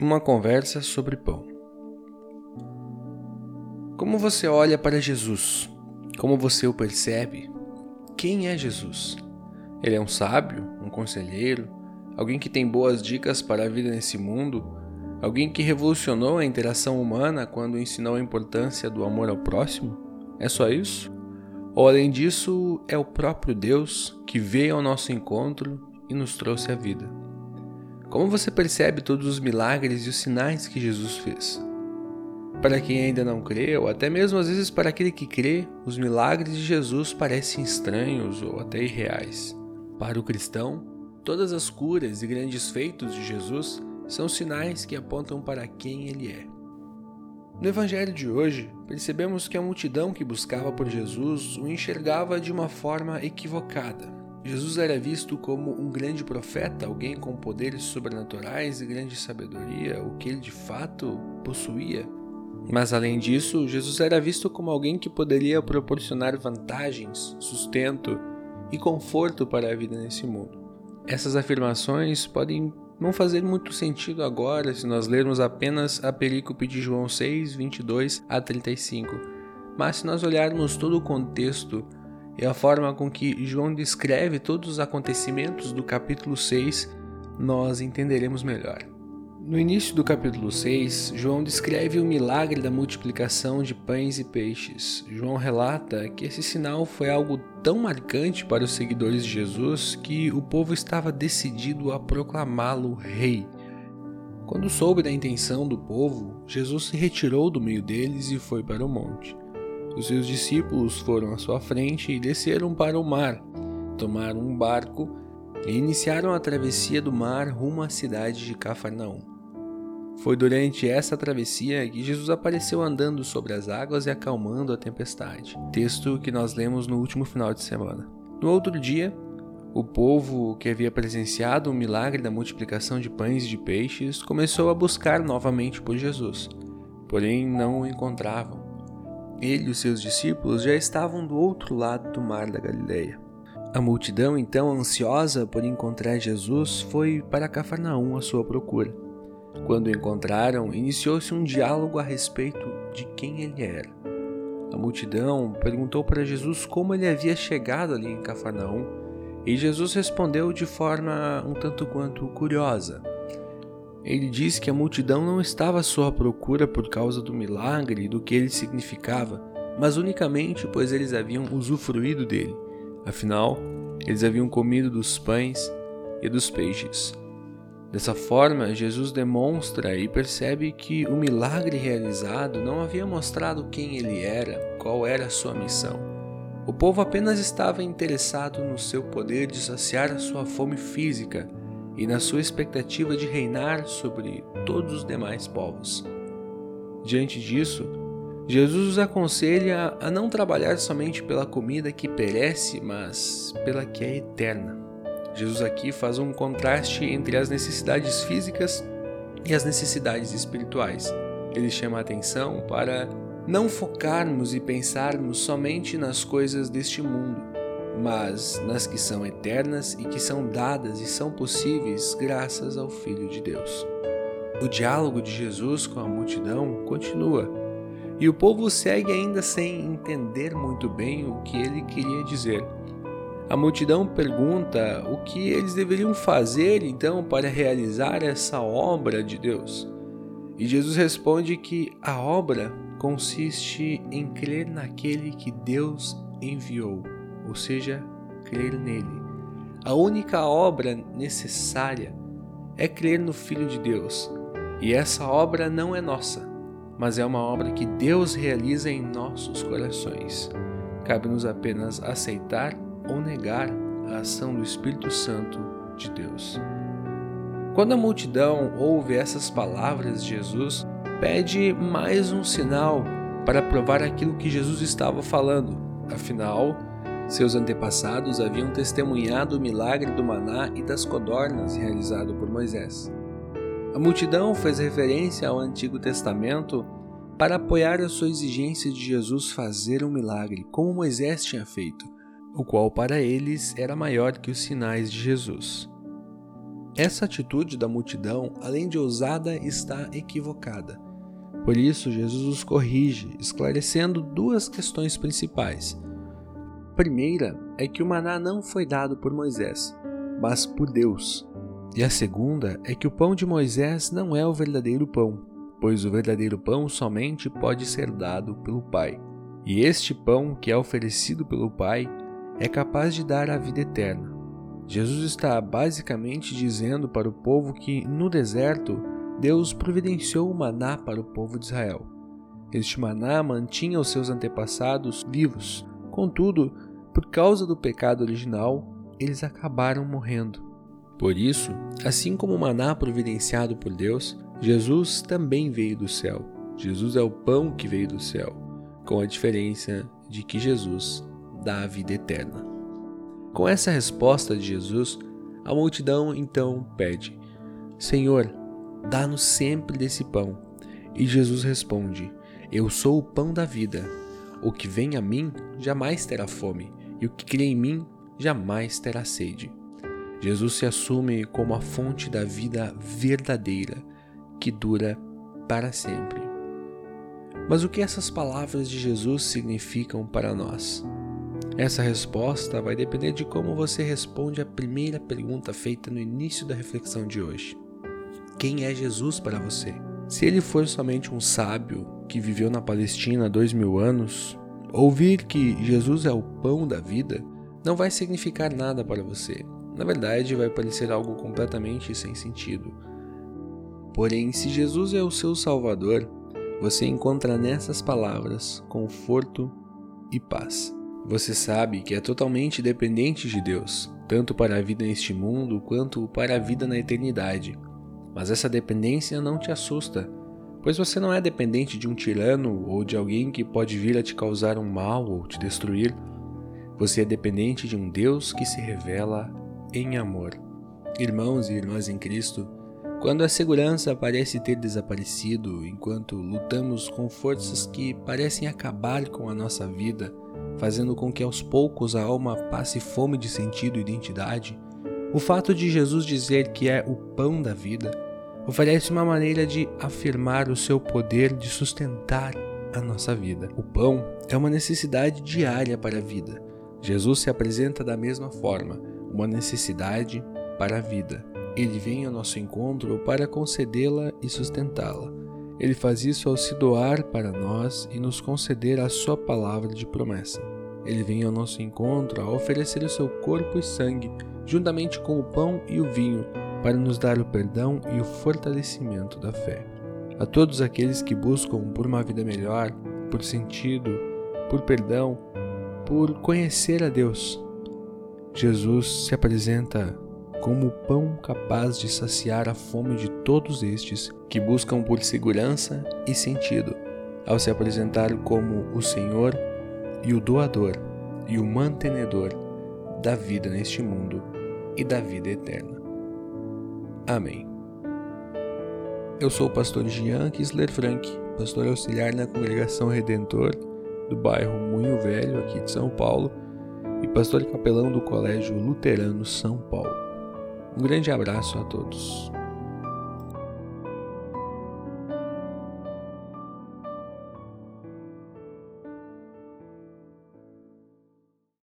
Uma conversa sobre pão. Como você olha para Jesus? Como você o percebe? Quem é Jesus? Ele é um sábio, um conselheiro, alguém que tem boas dicas para a vida nesse mundo, alguém que revolucionou a interação humana quando ensinou a importância do amor ao próximo? É só isso? Ou além disso, é o próprio Deus que veio ao nosso encontro e nos trouxe a vida? Como você percebe todos os milagres e os sinais que Jesus fez? Para quem ainda não crê, ou até mesmo às vezes para aquele que crê, os milagres de Jesus parecem estranhos ou até irreais. Para o cristão, todas as curas e grandes feitos de Jesus são sinais que apontam para quem ele é. No Evangelho de hoje, percebemos que a multidão que buscava por Jesus o enxergava de uma forma equivocada. Jesus era visto como um grande profeta, alguém com poderes sobrenaturais e grande sabedoria, o que ele de fato possuía. Mas além disso, Jesus era visto como alguém que poderia proporcionar vantagens, sustento e conforto para a vida nesse mundo. Essas afirmações podem não fazer muito sentido agora se nós lermos apenas a perícope de João 6, 22 a 35, mas se nós olharmos todo o contexto e a forma com que João descreve todos os acontecimentos do capítulo 6, nós entenderemos melhor. No início do capítulo 6, João descreve o milagre da multiplicação de pães e peixes. João relata que esse sinal foi algo tão marcante para os seguidores de Jesus que o povo estava decidido a proclamá-lo rei. Quando soube da intenção do povo, Jesus se retirou do meio deles e foi para o monte. Os seus discípulos foram à sua frente e desceram para o mar, tomaram um barco e iniciaram a travessia do mar rumo à cidade de Cafarnaum. Foi durante essa travessia que Jesus apareceu andando sobre as águas e acalmando a tempestade, texto que nós lemos no último final de semana. No outro dia, o povo que havia presenciado o milagre da multiplicação de pães e de peixes começou a buscar novamente por Jesus, porém não o encontravam. Ele e os seus discípulos já estavam do outro lado do mar da Galileia. A multidão, então ansiosa por encontrar Jesus, foi para Cafarnaum à sua procura. Quando o encontraram, iniciou-se um diálogo a respeito de quem ele era. A multidão perguntou para Jesus como ele havia chegado ali em Cafarnaum, e Jesus respondeu de forma um tanto quanto curiosa. Ele disse que a multidão não estava à sua procura por causa do milagre e do que ele significava, mas unicamente pois eles haviam usufruído dele. Afinal, eles haviam comido dos pães e dos peixes. Dessa forma, Jesus demonstra e percebe que o milagre realizado não havia mostrado quem ele era, qual era a sua missão. O povo apenas estava interessado no seu poder de saciar a sua fome física e na sua expectativa de reinar sobre todos os demais povos. Diante disso, Jesus os aconselha a não trabalhar somente pela comida que perece, mas pela que é eterna. Jesus aqui faz um contraste entre as necessidades físicas e as necessidades espirituais. Ele chama a atenção para não focarmos e pensarmos somente nas coisas deste mundo, mas nas que são eternas e que são dadas e são possíveis graças ao Filho de Deus. O diálogo de Jesus com a multidão continua e o povo segue ainda sem entender muito bem o que ele queria dizer. A multidão pergunta o que eles deveriam fazer então para realizar essa obra de Deus. E Jesus responde que a obra consiste em crer naquele que Deus enviou ou seja, crer nele. A única obra necessária é crer no Filho de Deus, e essa obra não é nossa, mas é uma obra que Deus realiza em nossos corações. Cabe-nos apenas aceitar ou negar a ação do Espírito Santo de Deus. Quando a multidão ouve essas palavras de Jesus, pede mais um sinal para provar aquilo que Jesus estava falando. Afinal, seus antepassados haviam testemunhado o milagre do maná e das codornas realizado por Moisés. A multidão fez referência ao Antigo Testamento para apoiar a sua exigência de Jesus fazer um milagre, como Moisés tinha feito, o qual para eles era maior que os sinais de Jesus. Essa atitude da multidão, além de ousada, está equivocada. Por isso, Jesus os corrige, esclarecendo duas questões principais. Primeira é que o maná não foi dado por Moisés, mas por Deus. E a segunda é que o pão de Moisés não é o verdadeiro pão, pois o verdadeiro pão somente pode ser dado pelo Pai. E este pão que é oferecido pelo Pai é capaz de dar a vida eterna. Jesus está basicamente dizendo para o povo que no deserto Deus providenciou o maná para o povo de Israel. Este maná mantinha os seus antepassados vivos, contudo, por causa do pecado original, eles acabaram morrendo. Por isso, assim como o maná providenciado por Deus, Jesus também veio do céu. Jesus é o pão que veio do céu, com a diferença de que Jesus dá a vida eterna. Com essa resposta de Jesus, a multidão então pede: Senhor, dá-nos sempre desse pão. E Jesus responde: Eu sou o pão da vida. O que vem a mim jamais terá fome, e o que crê em mim jamais terá sede. Jesus se assume como a fonte da vida verdadeira, que dura para sempre. Mas o que essas palavras de Jesus significam para nós? Essa resposta vai depender de como você responde à primeira pergunta feita no início da reflexão de hoje. Quem é Jesus para você? Se ele for somente um sábio que viveu na Palestina há dois mil anos, ouvir que Jesus é o pão da vida não vai significar nada para você. Na verdade, vai parecer algo completamente sem sentido. Porém, se Jesus é o seu Salvador, você encontra nessas palavras conforto e paz. Você sabe que é totalmente dependente de Deus, tanto para a vida neste mundo quanto para a vida na eternidade. Mas essa dependência não te assusta, pois você não é dependente de um tirano ou de alguém que pode vir a te causar um mal ou te destruir. Você é dependente de um Deus que se revela em amor. Irmãos e irmãs em Cristo, quando a segurança parece ter desaparecido enquanto lutamos com forças que parecem acabar com a nossa vida, fazendo com que aos poucos a alma passe fome de sentido e identidade, o fato de Jesus dizer que é o pão da vida oferece uma maneira de afirmar o seu poder de sustentar a nossa vida. O pão é uma necessidade diária para a vida Jesus se apresenta da mesma forma, uma necessidade para a vida. Ele vem ao nosso encontro para concedê-la e sustentá-la. Ele faz isso ao se doar para nós e nos conceder a sua palavra de promessa. Ele vem ao nosso encontro a oferecer o seu corpo e sangue, juntamente com o pão e o vinho, para nos dar o perdão e o fortalecimento da fé. A todos aqueles que buscam por uma vida melhor, por sentido, por perdão, por conhecer a Deus. Jesus se apresenta como o pão capaz de saciar a fome de todos estes que buscam por segurança e sentido, ao se apresentar como o Senhor e o doador e o mantenedor da vida neste mundo e da vida eterna. Amém. Eu sou o pastor Jean Kisler Frank, pastor auxiliar na Congregação Redentor do bairro Moinho Velho, aqui de São Paulo, e pastor capelão do Colégio Luterano São Paulo. Um grande abraço a todos.